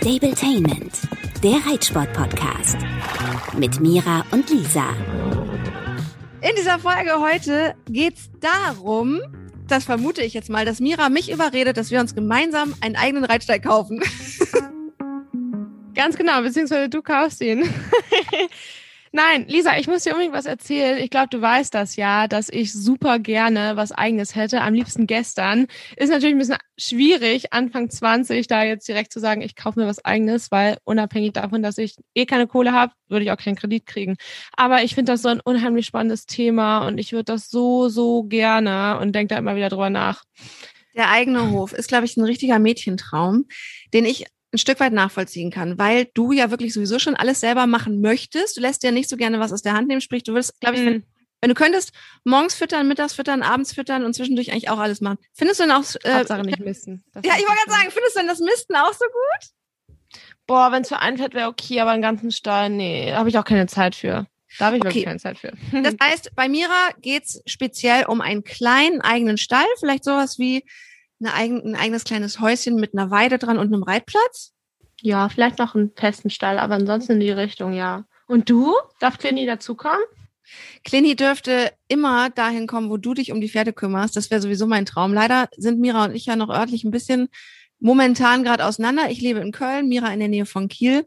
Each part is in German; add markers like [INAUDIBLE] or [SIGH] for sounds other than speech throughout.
Stabletainment, der Reitsport-Podcast. Mit Mira und Lisa. In dieser Folge heute geht's darum, das vermute ich jetzt mal, dass Mira mich überredet, dass wir uns gemeinsam einen eigenen Reitsteig kaufen. [LAUGHS] Ganz genau, beziehungsweise du kaufst ihn. [LAUGHS] Nein, Lisa, ich muss dir unbedingt was erzählen. Ich glaube, du weißt das ja, dass ich super gerne was eigenes hätte. Am liebsten gestern. Ist natürlich ein bisschen schwierig, Anfang 20 da jetzt direkt zu sagen, ich kaufe mir was eigenes, weil unabhängig davon, dass ich eh keine Kohle habe, würde ich auch keinen Kredit kriegen. Aber ich finde das so ein unheimlich spannendes Thema und ich würde das so, so gerne und denke da immer wieder drüber nach. Der eigene Hof ist, glaube ich, ein richtiger Mädchentraum, den ich ein Stück weit nachvollziehen kann, weil du ja wirklich sowieso schon alles selber machen möchtest. Du lässt dir nicht so gerne was aus der Hand nehmen, sprich, du würdest, glaube ich, wenn, mhm. wenn, du könntest, morgens füttern, mittags füttern, abends füttern und zwischendurch eigentlich auch alles machen. Findest du denn auch... Äh, Hauptsache nicht misten. Das ja, ich wollte gerade sagen, findest du denn das Misten auch so gut? Boah, wenn es für ein Fett wäre okay, aber einen ganzen Stall, nee, habe ich auch keine Zeit für. Da habe ich okay. wirklich keine Zeit für. das [LAUGHS] heißt, bei Mira geht's speziell um einen kleinen eigenen Stall, vielleicht sowas wie eigen, ein eigenes kleines Häuschen mit einer Weide dran und einem Reitplatz? Ja, vielleicht noch einen festen Stall, aber ansonsten in die Richtung, ja. Und du? Darf Clini dazukommen? Clini dürfte immer dahin kommen, wo du dich um die Pferde kümmerst. Das wäre sowieso mein Traum. Leider sind Mira und ich ja noch örtlich ein bisschen momentan gerade auseinander. Ich lebe in Köln, Mira in der Nähe von Kiel.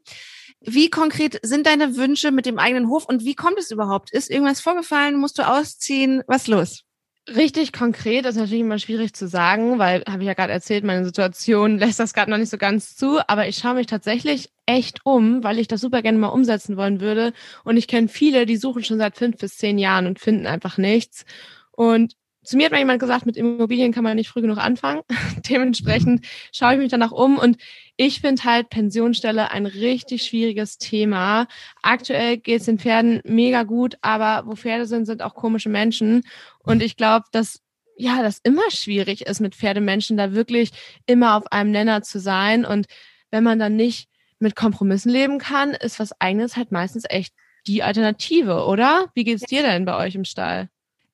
Wie konkret sind deine Wünsche mit dem eigenen Hof und wie kommt es überhaupt? Ist irgendwas vorgefallen? Musst du ausziehen? Was los? Richtig konkret ist natürlich immer schwierig zu sagen, weil, habe ich ja gerade erzählt, meine Situation [LAUGHS] lässt das gerade noch nicht so ganz zu. Aber ich schaue mich tatsächlich echt um, weil ich das super gerne mal umsetzen wollen würde. Und ich kenne viele, die suchen schon seit fünf bis zehn Jahren und finden einfach nichts. Und zu mir hat mal jemand gesagt, mit Immobilien kann man nicht früh genug anfangen. [LAUGHS] Dementsprechend schaue ich mich danach um und ich finde halt Pensionsstelle ein richtig schwieriges Thema. Aktuell geht es den Pferden mega gut, aber wo Pferde sind, sind auch komische Menschen. Und ich glaube, dass ja, das immer schwierig ist, mit Pferdemenschen da wirklich immer auf einem Nenner zu sein. Und wenn man dann nicht mit Kompromissen leben kann, ist was eigenes halt meistens echt die Alternative, oder? Wie geht's dir denn bei euch im Stall?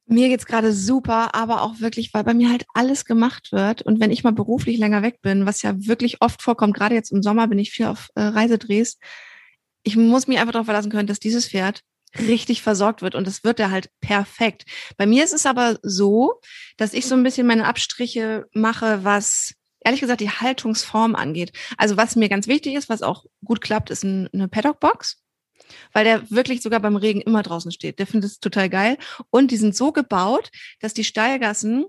Mir geht's gerade super, aber auch wirklich, weil bei mir halt alles gemacht wird. Und wenn ich mal beruflich länger weg bin, was ja wirklich oft vorkommt, gerade jetzt im Sommer bin ich viel auf äh, Reisedrehs, ich muss mich einfach darauf verlassen können, dass dieses Pferd richtig versorgt wird und das wird er halt perfekt. Bei mir ist es aber so, dass ich so ein bisschen meine Abstriche mache, was ehrlich gesagt die Haltungsform angeht. Also was mir ganz wichtig ist, was auch gut klappt, ist eine Paddock-Box weil der wirklich sogar beim Regen immer draußen steht. Der findet es total geil. Und die sind so gebaut, dass die Steilgassen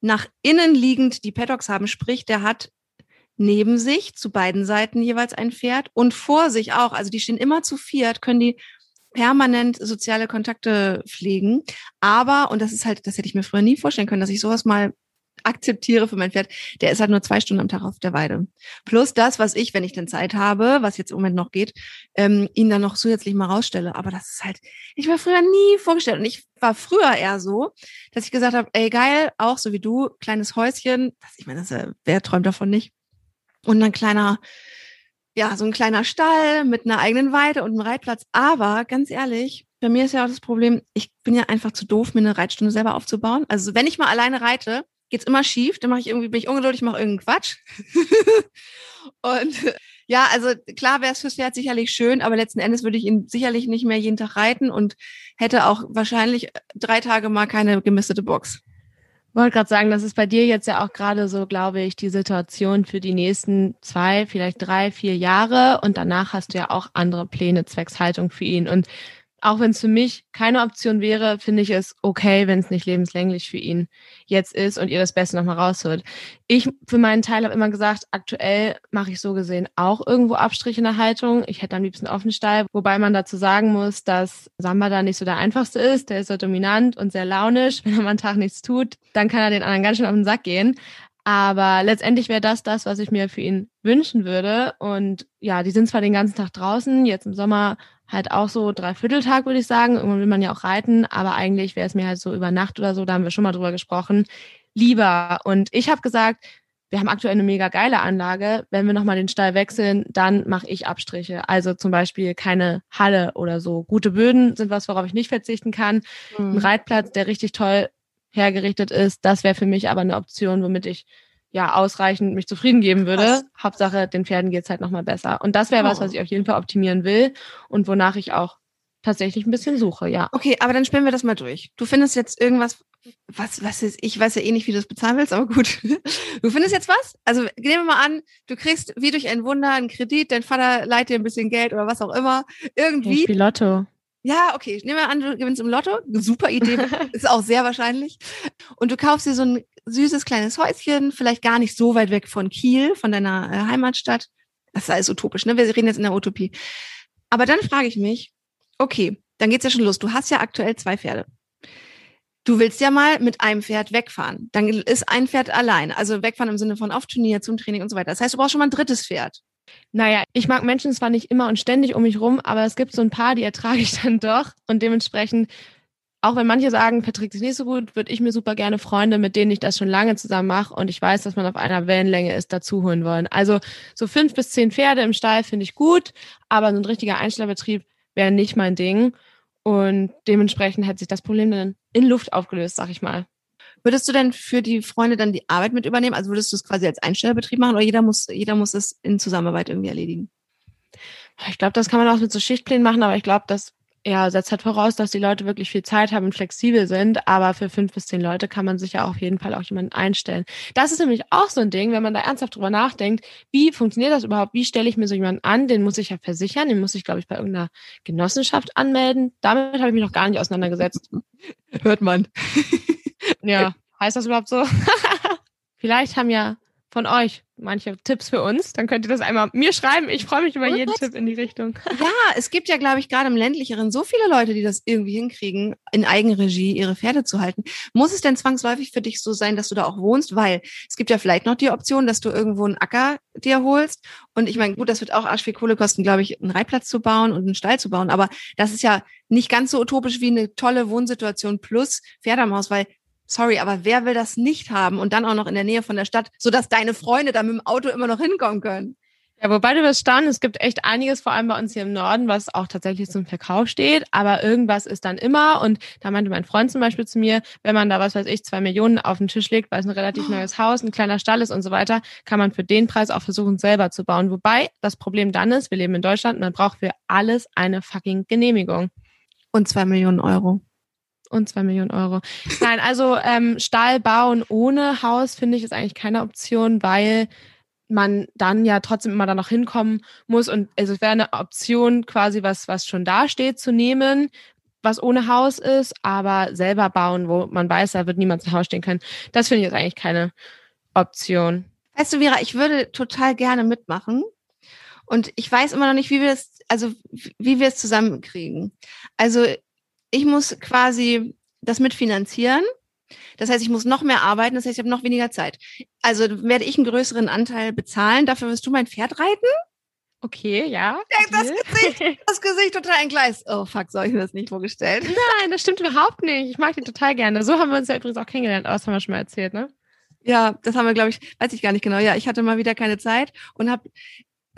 nach innen liegend die Paddocks haben. Sprich, der hat neben sich zu beiden Seiten jeweils ein Pferd und vor sich auch. Also die stehen immer zu viert, können die permanent soziale Kontakte pflegen. Aber, und das ist halt, das hätte ich mir früher nie vorstellen können, dass ich sowas mal akzeptiere für mein Pferd, der ist halt nur zwei Stunden am Tag auf der Weide. Plus das, was ich, wenn ich denn Zeit habe, was jetzt im Moment noch geht, ähm, ihn dann noch zusätzlich mal rausstelle. Aber das ist halt, ich war früher nie vorgestellt. Und ich war früher eher so, dass ich gesagt habe, ey geil, auch so wie du, kleines Häuschen, das, ich meine, das, äh, wer träumt davon nicht? Und ein kleiner, ja, so ein kleiner Stall mit einer eigenen Weide und einem Reitplatz. Aber ganz ehrlich, bei mir ist ja auch das Problem, ich bin ja einfach zu doof, mir eine Reitstunde selber aufzubauen. Also wenn ich mal alleine reite, geht's immer schief, dann mache ich irgendwie, bin ich ungeduldig, mache irgendeinen Quatsch. [LAUGHS] und ja, also klar wäre es fürs Pferd sicherlich schön, aber letzten Endes würde ich ihn sicherlich nicht mehr jeden Tag reiten und hätte auch wahrscheinlich drei Tage mal keine gemistete Box. Wollte gerade sagen, das ist bei dir jetzt ja auch gerade so, glaube ich, die Situation für die nächsten zwei, vielleicht drei, vier Jahre. Und danach hast du ja auch andere Pläne zwecks Haltung für ihn. Und auch wenn es für mich keine Option wäre, finde ich es okay, wenn es nicht lebenslänglich für ihn jetzt ist und ihr das Beste nochmal rausholt. Ich für meinen Teil habe immer gesagt, aktuell mache ich so gesehen auch irgendwo Abstriche in der Haltung. Ich hätte am liebsten offenen Stall, wobei man dazu sagen muss, dass Samba da nicht so der einfachste ist. Der ist so dominant und sehr launisch. [LAUGHS] Wenn er mal einen Tag nichts tut, dann kann er den anderen ganz schön auf den Sack gehen. Aber letztendlich wäre das das, was ich mir für ihn wünschen würde. Und ja, die sind zwar den ganzen Tag draußen, jetzt im Sommer halt auch so Dreivierteltag, würde ich sagen. Irgendwann will man ja auch reiten, aber eigentlich wäre es mir halt so über Nacht oder so, da haben wir schon mal drüber gesprochen, lieber. Und ich habe gesagt, wir haben aktuell eine mega geile Anlage. Wenn wir nochmal den Stall wechseln, dann mache ich Abstriche. Also zum Beispiel keine Halle oder so. Gute Böden sind was, worauf ich nicht verzichten kann. Mhm. Ein Reitplatz, der richtig toll hergerichtet ist, das wäre für mich aber eine Option, womit ich ja ausreichend mich zufrieden geben würde. Krass. Hauptsache, den Pferden geht's halt nochmal besser. Und das wäre oh. was, was ich auf jeden Fall optimieren will und wonach ich auch tatsächlich ein bisschen suche, ja. Okay, aber dann spielen wir das mal durch. Du findest jetzt irgendwas, was, was ist, ich weiß ja eh nicht, wie du es bezahlen willst, aber gut. [LAUGHS] Du findest jetzt was? Also nehmen wir mal an, du kriegst wie durch ein Wunder einen Kredit, dein Vater leiht dir ein bisschen Geld oder was auch immer. Irgendwie. Ich Lotto. Ja, okay. Ich nehme an, du gewinnst im Lotto. Super Idee. [LAUGHS] ist auch sehr wahrscheinlich. Und du kaufst dir so ein süßes kleines Häuschen, vielleicht gar nicht so weit weg von Kiel, von deiner äh, Heimatstadt. Das ist alles utopisch, ne? Wir reden jetzt in der Utopie. Aber dann frage ich mich, okay, dann geht's ja schon los. Du hast ja aktuell zwei Pferde. Du willst ja mal mit einem Pferd wegfahren. Dann ist ein Pferd allein. Also wegfahren im Sinne von auf Turnier, zum Training und so weiter. Das heißt, du brauchst schon mal ein drittes Pferd. Naja, ich mag Menschen zwar nicht immer und ständig um mich rum, aber es gibt so ein paar, die ertrage ich [LAUGHS] dann doch. Und dementsprechend, auch wenn manche sagen, verträgt sich nicht so gut, würde ich mir super gerne Freunde, mit denen ich das schon lange zusammen mache und ich weiß, dass man auf einer Wellenlänge ist, dazu holen wollen. Also so fünf bis zehn Pferde im Stall finde ich gut, aber so ein richtiger Einstellerbetrieb wäre nicht mein Ding. Und dementsprechend hat sich das Problem dann in Luft aufgelöst, sag ich mal. Würdest du denn für die Freunde dann die Arbeit mit übernehmen? Also würdest du es quasi als Einstellerbetrieb machen oder jeder muss, jeder muss es in Zusammenarbeit irgendwie erledigen? Ich glaube, das kann man auch mit so Schichtplänen machen, aber ich glaube, das ja, setzt halt voraus, dass die Leute wirklich viel Zeit haben und flexibel sind. Aber für fünf bis zehn Leute kann man sich ja auf jeden Fall auch jemanden einstellen. Das ist nämlich auch so ein Ding, wenn man da ernsthaft drüber nachdenkt, wie funktioniert das überhaupt? Wie stelle ich mir so jemanden an? Den muss ich ja versichern, den muss ich, glaube ich, bei irgendeiner Genossenschaft anmelden. Damit habe ich mich noch gar nicht auseinandergesetzt. [LAUGHS] Hört man. Ja, heißt das überhaupt so? [LAUGHS] Vielleicht haben ja von euch manche Tipps für uns. Dann könnt ihr das einmal mir schreiben. Ich freue mich über jeden Tipp in die Richtung. [LAUGHS] Ja, es gibt ja, glaube ich, gerade im ländlicheren so viele Leute, die das irgendwie hinkriegen, in Eigenregie ihre Pferde zu halten. Muss es denn zwangsläufig für dich so sein, dass du da auch wohnst? Weil es gibt ja vielleicht noch die Option, dass du irgendwo einen Acker dir holst. Und ich meine, gut, das wird auch arsch viel Kohle kosten, glaube ich, einen Reitplatz zu bauen und einen Stall zu bauen. Aber das ist ja nicht ganz so utopisch wie eine tolle Wohnsituation plus Pferd am Haus, weil sorry, aber wer will das nicht haben und dann auch noch in der Nähe von der Stadt, sodass deine Freunde da mit dem Auto immer noch hinkommen können? Ja, wobei du wirst staunen, es gibt echt einiges, vor allem bei uns hier im Norden, was auch tatsächlich zum Verkauf steht, aber irgendwas ist dann immer und da meinte mein Freund zum Beispiel zu mir, wenn man da, was weiß ich, zwei Millionen auf den Tisch legt, weil es ein relativ oh. neues Haus, ein kleiner Stall ist und so weiter, kann man für den Preis auch versuchen, selber zu bauen. Wobei das Problem dann ist, wir leben in Deutschland, man braucht für alles eine fucking Genehmigung. Und zwei Millionen Euro und zwei Millionen Euro. Nein, also ähm, Stall bauen ohne Haus finde ich ist eigentlich keine Option, weil man dann ja trotzdem immer da noch hinkommen muss und also es wäre eine Option quasi was was schon da steht zu nehmen, was ohne Haus ist, aber selber bauen, wo man weiß, da wird niemand zu Hause stehen können. Das finde ich jetzt eigentlich keine Option. Weißt du, Vera, ich würde total gerne mitmachen. Und ich weiß immer noch nicht, wie wir es, also wie wir es zusammenkriegen. Also ich muss quasi das mitfinanzieren. Das heißt, ich muss noch mehr arbeiten, das heißt, ich habe noch weniger Zeit. Also werde ich einen größeren Anteil bezahlen. Dafür wirst du mein Pferd reiten? Okay, ja. Das Gesicht, [LAUGHS] das Gesicht total entgleist. Oh fuck, so habe ich mir das nicht vorgestellt. Nein, das stimmt überhaupt nicht. Ich mag die total gerne. So haben wir uns ja übrigens auch kennengelernt, das haben wir schon mal erzählt, ne? Ja, das haben wir, glaube ich, weiß ich gar nicht genau. Ja, ich hatte mal wieder keine Zeit und habe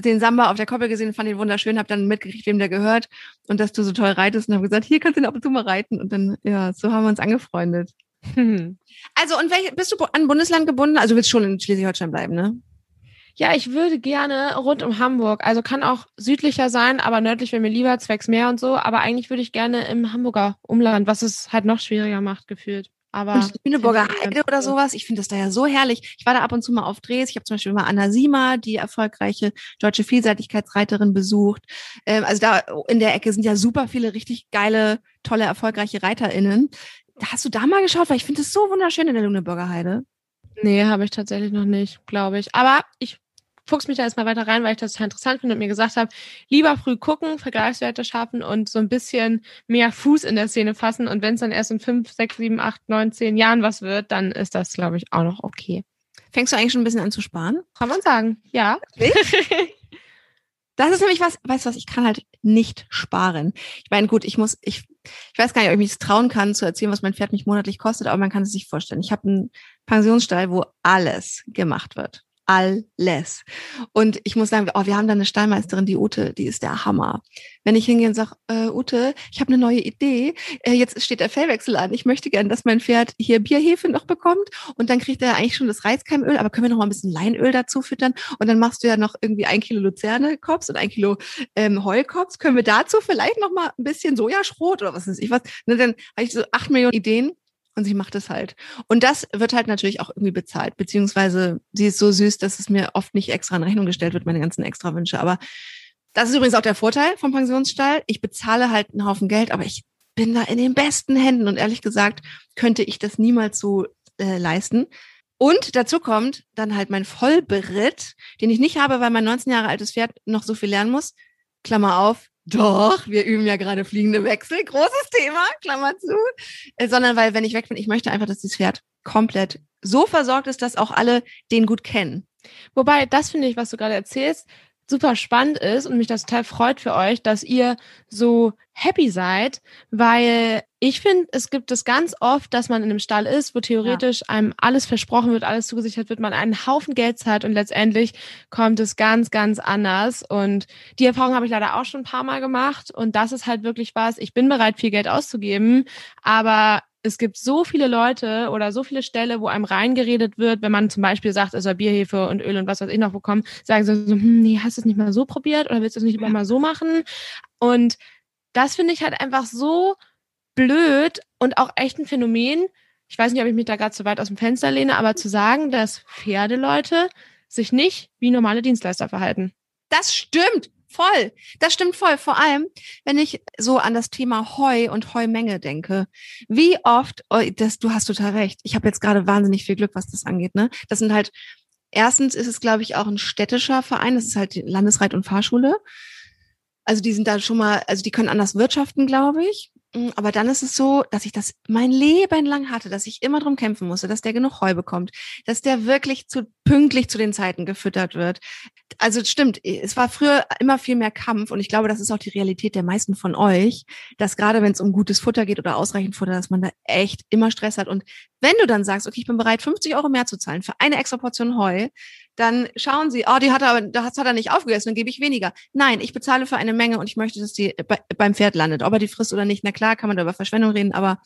den Samba auf der Koppel gesehen, fand ihn wunderschön, habe dann mitgekriegt, wem der gehört und dass du so toll reitest und habe gesagt, hier kannst du ihn ab und zu mal reiten und dann, ja, so haben wir uns angefreundet. [LAUGHS] Also, und welch, bist du an Bundesland gebunden? Also willst du schon in Schleswig-Holstein bleiben, ne? Ja, ich würde gerne rund um Hamburg. Also kann auch südlicher sein, aber nördlich wäre mir lieber, zwecks Meer und so. Aber eigentlich würde ich gerne im Hamburger Umland, was es halt noch schwieriger macht, gefühlt. Aber und Lüneburger Heide oder sowas, ich finde das da ja so herrlich. Ich war da ab und zu mal auf Drehs. Ich habe zum Beispiel mal Anna Sima, die erfolgreiche deutsche Vielseitigkeitsreiterin, besucht. Ähm, also da in der Ecke sind ja super viele richtig geile, tolle, erfolgreiche ReiterInnen. Hast du da mal geschaut? Weil ich finde es so wunderschön in der Lüneburger Heide. Nee, habe ich tatsächlich noch nicht, glaube ich. Aber ich fuchs mich da erstmal weiter rein, weil ich das total interessant finde und mir gesagt habe, lieber früh gucken, Vergleichswerte schaffen und so ein bisschen mehr Fuß in der Szene fassen. Und wenn es dann erst in fünf, sechs, sieben, acht, neun, zehn Jahren was wird, dann ist das, glaube ich, auch noch okay. Fängst du eigentlich schon ein bisschen an zu sparen? Kann man sagen, ja. [LAUGHS] Das ist nämlich was, weißt du was, ich kann halt nicht sparen. Ich meine, gut, ich muss, ich, ich weiß gar nicht, ob ich mich trauen kann, zu erzählen, was mein Pferd mich monatlich kostet, aber man kann es sich vorstellen. Ich habe einen Pensionsstall, wo alles gemacht wird alles. Und ich muss sagen, oh, wir haben da eine Stallmeisterin, die Ute, die ist der Hammer. Wenn ich hingehe und sage, äh, Ute, ich habe eine neue Idee, äh, jetzt steht der Fellwechsel an, ich möchte gern, dass mein Pferd hier Bierhefe noch bekommt. Und dann kriegt er eigentlich schon das Reiskeimöl, aber können wir noch mal ein bisschen Leinöl dazu füttern? Und dann machst du ja noch irgendwie ein Kilo Luzerne-Kops und ein Kilo ähm, Heulkops, können wir dazu vielleicht noch mal ein bisschen Sojaschrot oder was weiß ich was, ne, dann habe ich so acht Millionen Ideen und sie macht es halt. Und das wird halt natürlich auch irgendwie bezahlt, beziehungsweise sie ist so süß, dass es mir oft nicht extra in Rechnung gestellt wird, meine ganzen extra Wünsche. Aber das ist übrigens auch der Vorteil vom Pensionsstall. Ich bezahle halt einen Haufen Geld, aber ich bin da in den besten Händen und ehrlich gesagt könnte ich das niemals so äh, leisten. Und dazu kommt dann halt mein Vollberitt, den ich nicht habe, weil mein 19 Jahre altes Pferd noch so viel lernen muss. Klammer auf, doch, wir üben ja gerade fliegende Wechsel, großes Thema, Klammer zu. Äh, sondern weil, wenn ich weg bin, ich möchte einfach, dass das Pferd komplett so versorgt ist, dass auch alle den gut kennen. Wobei, das finde ich, was du gerade erzählst, super spannend ist und mich das total freut für euch, dass ihr so happy seid, weil ich finde, es gibt es ganz oft, dass man in einem Stall ist, wo theoretisch ja. einem alles versprochen wird, alles zugesichert wird, man einen Haufen Geld zahlt und letztendlich kommt es ganz, ganz anders. Und die Erfahrung habe ich leider auch schon ein paar Mal gemacht. Und das ist halt wirklich was. Ich bin bereit, viel Geld auszugeben, aber es gibt so viele Leute oder so viele Ställe, wo einem reingeredet wird, wenn man zum Beispiel sagt, es soll Bierhefe und Öl und was weiß ich noch bekommen, sagen sie so, hm, nee, hast du es nicht mal so probiert oder willst du es nicht ja. mal so machen? Und das finde ich halt einfach so blöd und auch echt ein Phänomen. Ich weiß nicht, ob ich mich da gerade zu weit aus dem Fenster lehne, aber zu sagen, dass Pferdeleute sich nicht wie normale Dienstleister verhalten. Das stimmt. Voll. Das stimmt voll. Vor allem, wenn ich so an das Thema Heu und Heumenge denke. Wie oft, oh, das, du hast total recht. Ich habe jetzt gerade wahnsinnig viel Glück, was das angeht. Ne? Das sind halt, erstens ist es, glaube ich, auch ein städtischer Verein. Das ist halt die Landesreit- und Fahrschule. Also die sind da schon mal, also die können anders wirtschaften, glaube ich. Mm, aber dann ist es so, dass ich das mein Leben lang hatte, dass ich immer drum kämpfen musste, dass der genug Heu bekommt, dass der wirklich zu pünktlich zu den Zeiten gefüttert wird. Also stimmt, es war früher immer viel mehr Kampf und ich glaube, das ist auch die Realität der meisten von euch, dass gerade wenn es um gutes Futter geht oder ausreichend Futter, dass man da echt immer Stress hat. Und wenn du dann sagst, okay, ich bin bereit, 50 Euro mehr zu zahlen für eine extra Portion Heu, dann schauen sie, oh, die hat er das hat er nicht aufgegessen, dann gebe ich weniger. Nein, ich bezahle für eine Menge und ich möchte, dass die bei, beim Pferd landet. Ob er die frisst oder nicht, na klar, kann man da über Verschwendung reden, aber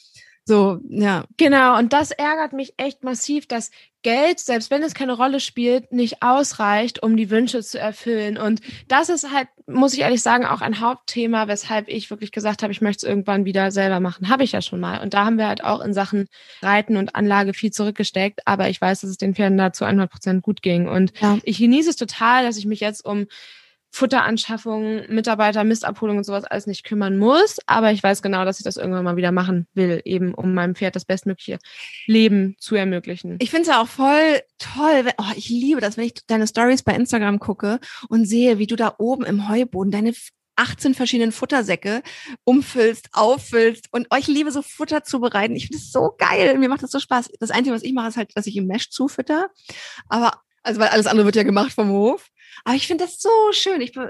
so, ja. Genau, und das ärgert mich echt massiv, dass Geld, selbst wenn es keine Rolle spielt, nicht ausreicht, um die Wünsche zu erfüllen. Und das ist halt, muss ich ehrlich sagen, auch ein Hauptthema, weshalb ich wirklich gesagt habe, ich möchte es irgendwann wieder selber machen. Habe ich ja schon mal. Und da haben wir halt auch in Sachen Reiten und Anlage viel zurückgesteckt. Aber ich weiß, dass es den Pferden da zu 100 Prozent gut ging. Und ja. ich genieße es total, dass ich mich jetzt um Futteranschaffung, Mitarbeiter, Mistabholung und sowas alles nicht kümmern muss. Aber ich weiß genau, dass ich das irgendwann mal wieder machen will, eben um meinem Pferd das bestmögliche Leben zu ermöglichen. Ich finde es ja auch voll toll. Oh, ich liebe das, wenn ich deine Stories bei Instagram gucke und sehe, wie du da oben im Heuboden deine 18 verschiedenen Futtersäcke umfüllst, auffüllst und euch liebe so Futter zubereiten. Ich finde es so geil. Mir macht das so Spaß. Das Einzige, was ich mache, ist halt, dass ich im Mesh zufütter. Aber, also weil alles andere wird ja gemacht vom Hof. Aber ich finde das so schön. Ich, oh,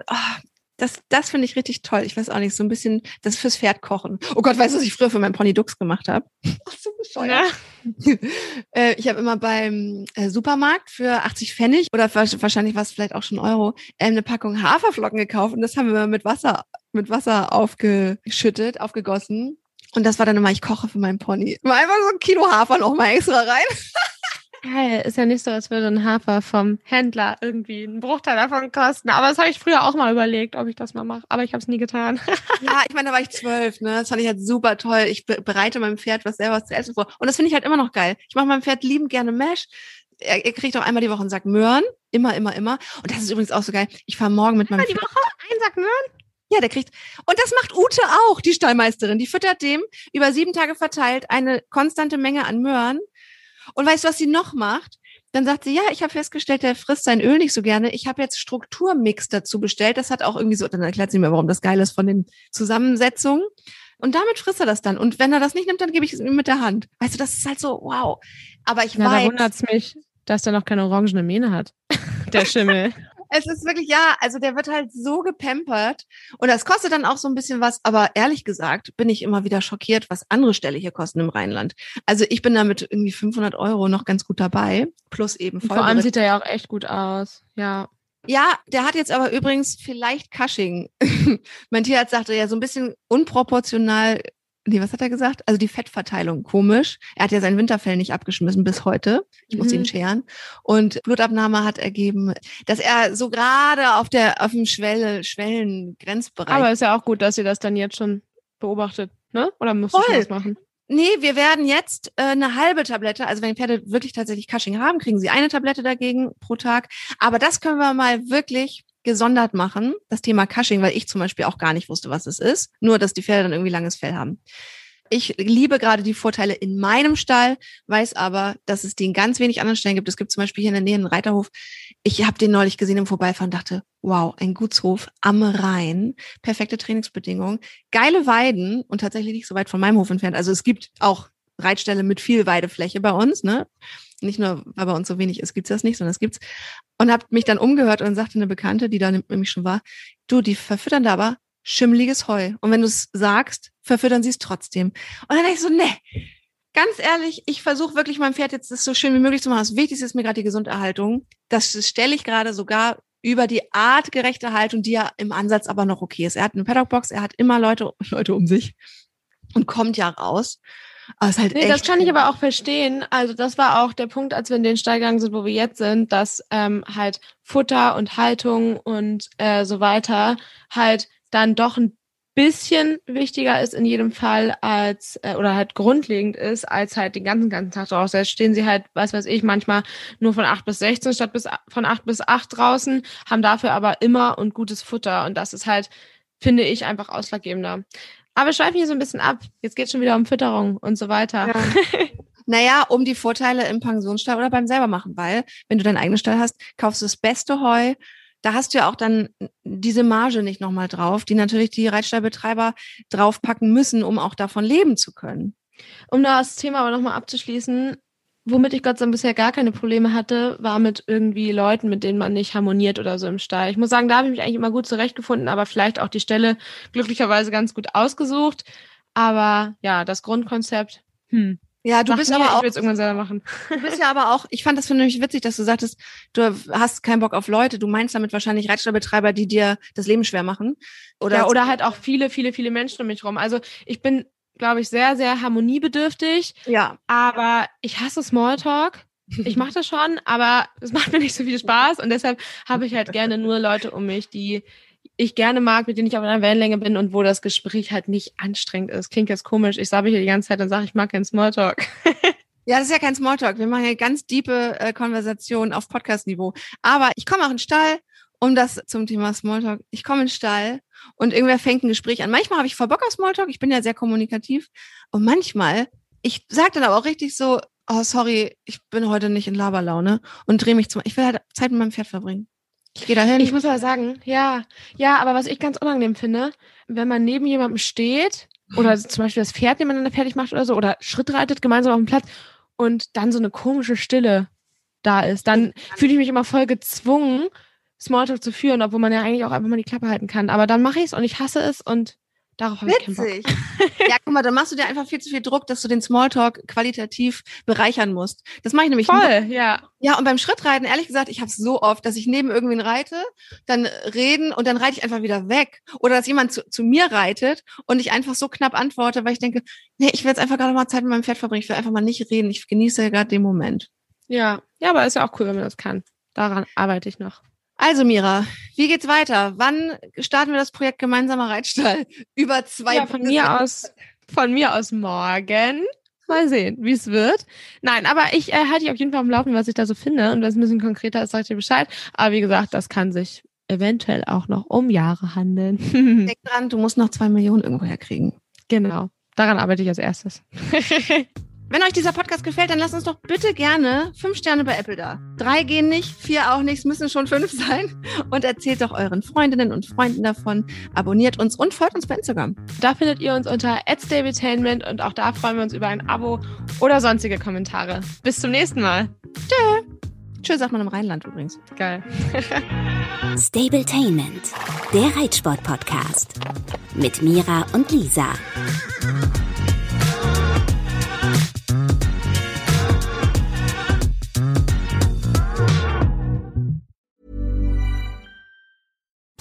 das, das finde ich richtig toll. Ich weiß auch nicht, so ein bisschen das fürs Pferd kochen. Oh Gott, weißt du, was ich früher für meinen Pony Dux gemacht habe? Ach, so bescheuert. Ja. [LAUGHS] Äh, ich habe immer beim äh, Supermarkt für 80 Pfennig oder wahrscheinlich war es vielleicht auch schon Euro, äh, eine Packung Haferflocken gekauft und das haben wir mit Wasser, mit Wasser aufgeschüttet, aufgegossen. Und das war dann immer, ich koche für meinen Pony. Mal einfach so ein Kilo Hafer noch mal extra rein. [LAUGHS] Geil, ist ja nicht so, als würde ein Hafer vom Händler irgendwie einen Bruchteil davon kosten. Aber das habe ich früher auch mal überlegt, ob ich das mal mache. Aber ich habe es nie getan. [LAUGHS] ja, ich meine, da war ich zwölf, ne? Das fand ich halt super toll. Ich bereite meinem Pferd was selber zu essen vor. Und das finde ich halt immer noch geil. Ich mache meinem Pferd liebend gerne Mesh. Er, er kriegt auch einmal die Woche einen Sack Möhren. Immer, immer, immer. Und das ist übrigens auch so geil. Ich fahre morgen mit einmal meinem Pferd. die Woche? Einen Sack Möhren? Ja, der kriegt. Und das macht Ute auch, die Stallmeisterin. Die füttert dem über sieben Tage verteilt eine konstante Menge an Möhren. Und weißt du, was sie noch macht? Dann sagt sie, ja, ich habe festgestellt, der frisst sein Öl nicht so gerne. Ich habe jetzt Strukturmix dazu bestellt. Das hat auch irgendwie so, dann erklärt sie mir, warum das geil ist von den Zusammensetzungen. Und damit frisst er das dann. Und wenn er das nicht nimmt, dann gebe ich es ihm mit der Hand. Weißt du, das ist halt so, wow. Aber ich Na, weiß. Da wundert's mich, dass der noch keine orangene Mähne hat. [LAUGHS] der Schimmel. Es ist wirklich, ja, also der wird halt so gepampert und das kostet dann auch so ein bisschen was, aber ehrlich gesagt bin ich immer wieder schockiert, was andere Ställe hier kosten im Rheinland. Also ich bin damit irgendwie 500 Euro noch ganz gut dabei, plus eben voll. Vor allem sieht er ja auch echt gut aus, ja. Ja, der hat jetzt aber übrigens vielleicht Cushing. [LAUGHS] mein Tierarzt sagte ja so ein bisschen unproportional Nee, was hat er gesagt? Also die Fettverteilung, komisch. Er hat ja sein Winterfell nicht abgeschmissen bis heute. Ich muss mhm. ihn scheren. Und Blutabnahme hat ergeben, dass er so gerade auf der, auf dem Schwelle, Schwellengrenzbereich. Aber ist ja auch gut, dass ihr das dann jetzt schon beobachtet, ne? Oder musst Voll. du das machen? Nee, wir werden jetzt äh, eine halbe Tablette, also wenn die Pferde wirklich tatsächlich Cushing haben, kriegen sie eine Tablette dagegen pro Tag. Aber das können wir mal wirklich gesondert machen, das Thema Cushing, weil ich zum Beispiel auch gar nicht wusste, was es ist. Nur, dass die Pferde dann irgendwie langes Fell haben. Ich liebe gerade die Vorteile in meinem Stall, weiß aber, dass es die in ganz wenig anderen Stellen gibt. Es gibt zum Beispiel hier in der Nähe einen Reiterhof. Ich habe den neulich gesehen im Vorbeifahren dachte, wow, ein Gutshof am Rhein, perfekte Trainingsbedingungen, geile Weiden und tatsächlich nicht so weit von meinem Hof entfernt. Also es gibt auch Reitställe mit viel Weidefläche bei uns, ne? Nicht nur, weil bei uns so wenig ist, gibt's das nicht, sondern es gibt's. Und habe mich dann umgehört und sagte eine Bekannte, die da nämlich schon war, du, die verfüttern da aber schimmliges Heu. Und wenn du es sagst, verfüttern sie es trotzdem. Und dann dachte ich so, ne, ganz ehrlich, ich versuche wirklich meinem Pferd jetzt das so schön wie möglich zu machen. Das Wichtigste ist mir gerade die Gesunderhaltung. Das stelle ich gerade sogar über die artgerechte Haltung, die ja im Ansatz aber noch okay ist. Er hat eine Paddockbox, er hat immer Leute, [LAUGHS] Leute um sich und kommt ja raus. Aber ist halt nee, das kann ich aber auch verstehen. Also das war auch der Punkt, als wir in den Stall gegangen sind, wo wir jetzt sind, dass ähm, halt Futter und Haltung und äh, so weiter halt dann doch ein bisschen wichtiger ist in jedem Fall als äh, oder halt grundlegend ist, als halt den ganzen ganzen Tag draußen. Jetzt stehen sie halt, was weiß ich, manchmal nur von acht bis sechzehn statt bis von acht bis acht draußen, haben dafür aber immer und gutes Futter. Und das ist halt, finde ich, einfach ausschlaggebender. Aber wir schweifen hier so ein bisschen ab. Jetzt geht es schon wieder um Fütterung und so weiter. Ja. [LAUGHS] Naja, um die Vorteile im Pensionsstall oder beim selber machen, weil wenn du deinen eigenen Stall hast, kaufst du das beste Heu. Da hast du ja auch dann diese Marge nicht nochmal drauf, die natürlich die Reitstallbetreiber draufpacken müssen, um auch davon leben zu können. Um das Thema aber nochmal abzuschließen, womit ich Gott sei Dank bisher gar keine Probleme hatte, war mit irgendwie Leuten, mit denen man nicht harmoniert oder so im Stall. Ich muss sagen, da habe ich mich eigentlich immer gut zurechtgefunden, aber vielleicht auch die Stelle glücklicherweise ganz gut ausgesucht. Aber ja, das Grundkonzept, hm. Ja, du Mach bist mir, aber auch. Ich will es irgendwann selber machen. Du bist ja aber auch, ich fand das nämlich witzig, dass du sagtest, du hast keinen Bock auf Leute. Du meinst damit wahrscheinlich Reitstallbetreiber, die dir das Leben schwer machen. Oder, ja, oder halt auch viele, viele, viele Menschen um mich rum. Also ich bin glaube ich, sehr, sehr harmoniebedürftig. Ja. Aber ich hasse Smalltalk. Ich mache das schon, aber es macht mir nicht so viel Spaß und deshalb habe ich halt gerne nur Leute um mich, die ich gerne mag, mit denen ich auf einer Wellenlänge bin und wo das Gespräch halt nicht anstrengend ist. Klingt jetzt komisch. Ich sage hier die ganze Zeit und sage, ich mag keinen Smalltalk. [LAUGHS] Ja, das ist ja kein Smalltalk. Wir machen ja ganz diepe äh, Konversationen auf Podcast-Niveau. Aber ich komme auch in den Stall, um das zum Thema Smalltalk. Ich komme in den Stall und irgendwer fängt ein Gespräch an. Manchmal habe ich voll Bock auf Smalltalk, ich bin ja sehr kommunikativ. Und manchmal, ich sage dann aber auch richtig so, oh sorry, ich bin heute nicht in Laberlaune und drehe mich zum, ich will halt Zeit mit meinem Pferd verbringen. Ich gehe dahin. Ich muss aber sagen, ja, ja, aber was ich ganz unangenehm finde, wenn man neben jemandem steht oder zum Beispiel das Pferd nebeneinander fertig macht oder so oder Schritt reitet gemeinsam auf dem Platz und dann so eine komische Stille da ist, dann fühle ich mich immer voll gezwungen, Smalltalk zu führen, obwohl man ja eigentlich auch einfach mal die Klappe halten kann. Aber dann mache ich es und ich hasse es und darauf habe ich keinen Bock. [LAUGHS] ja, guck mal, dann machst du dir einfach viel zu viel Druck, dass du den Smalltalk qualitativ bereichern musst. Das mache ich nämlich Voll, ja. Ja, und beim Schrittreiten, ehrlich gesagt, ich habe es so oft, dass ich neben irgendwen reite, dann reden und dann reite ich einfach wieder weg. Oder dass jemand zu, zu mir reitet und ich einfach so knapp antworte, weil ich denke, nee, ich will jetzt einfach gerade mal Zeit mit meinem Pferd verbringen, ich will einfach mal nicht reden, ich genieße gerade den Moment. Ja, ja, aber ist ja auch cool, wenn man das kann. Daran arbeite ich noch. Also Mira, wie geht's weiter? Wann starten wir das Projekt gemeinsamer Reitstall? [LAUGHS] Über zwei ja, von mir aus, von mir aus morgen. Mal sehen, wie es wird. Nein, aber ich äh, halte dich auf jeden Fall am Laufen, was ich da so finde. Und wenn es ein bisschen konkreter ist, sage ich dir Bescheid. Aber wie gesagt, das kann sich eventuell auch noch um Jahre handeln. [LAUGHS] Denk dran, du musst noch zwei Millionen irgendwo herkriegen. Genau. Daran arbeite ich als erstes. [LAUGHS] Wenn euch dieser Podcast gefällt, dann lasst uns doch bitte gerne fünf Sterne bei Apple da. Drei gehen nicht, vier auch nicht, es müssen schon fünf [LAUGHS] sein. Und erzählt doch euren Freundinnen und Freunden davon. Abonniert uns und folgt uns bei Instagram. Da findet ihr uns unter @stabletainment und auch da freuen wir uns über ein Abo oder sonstige Kommentare. Bis zum nächsten Mal. Tschö. Tschö sagt man im Rheinland übrigens. Geil. [LAUGHS] Stabletainment, der Reitsport-Podcast. Mit Mira und Lisa.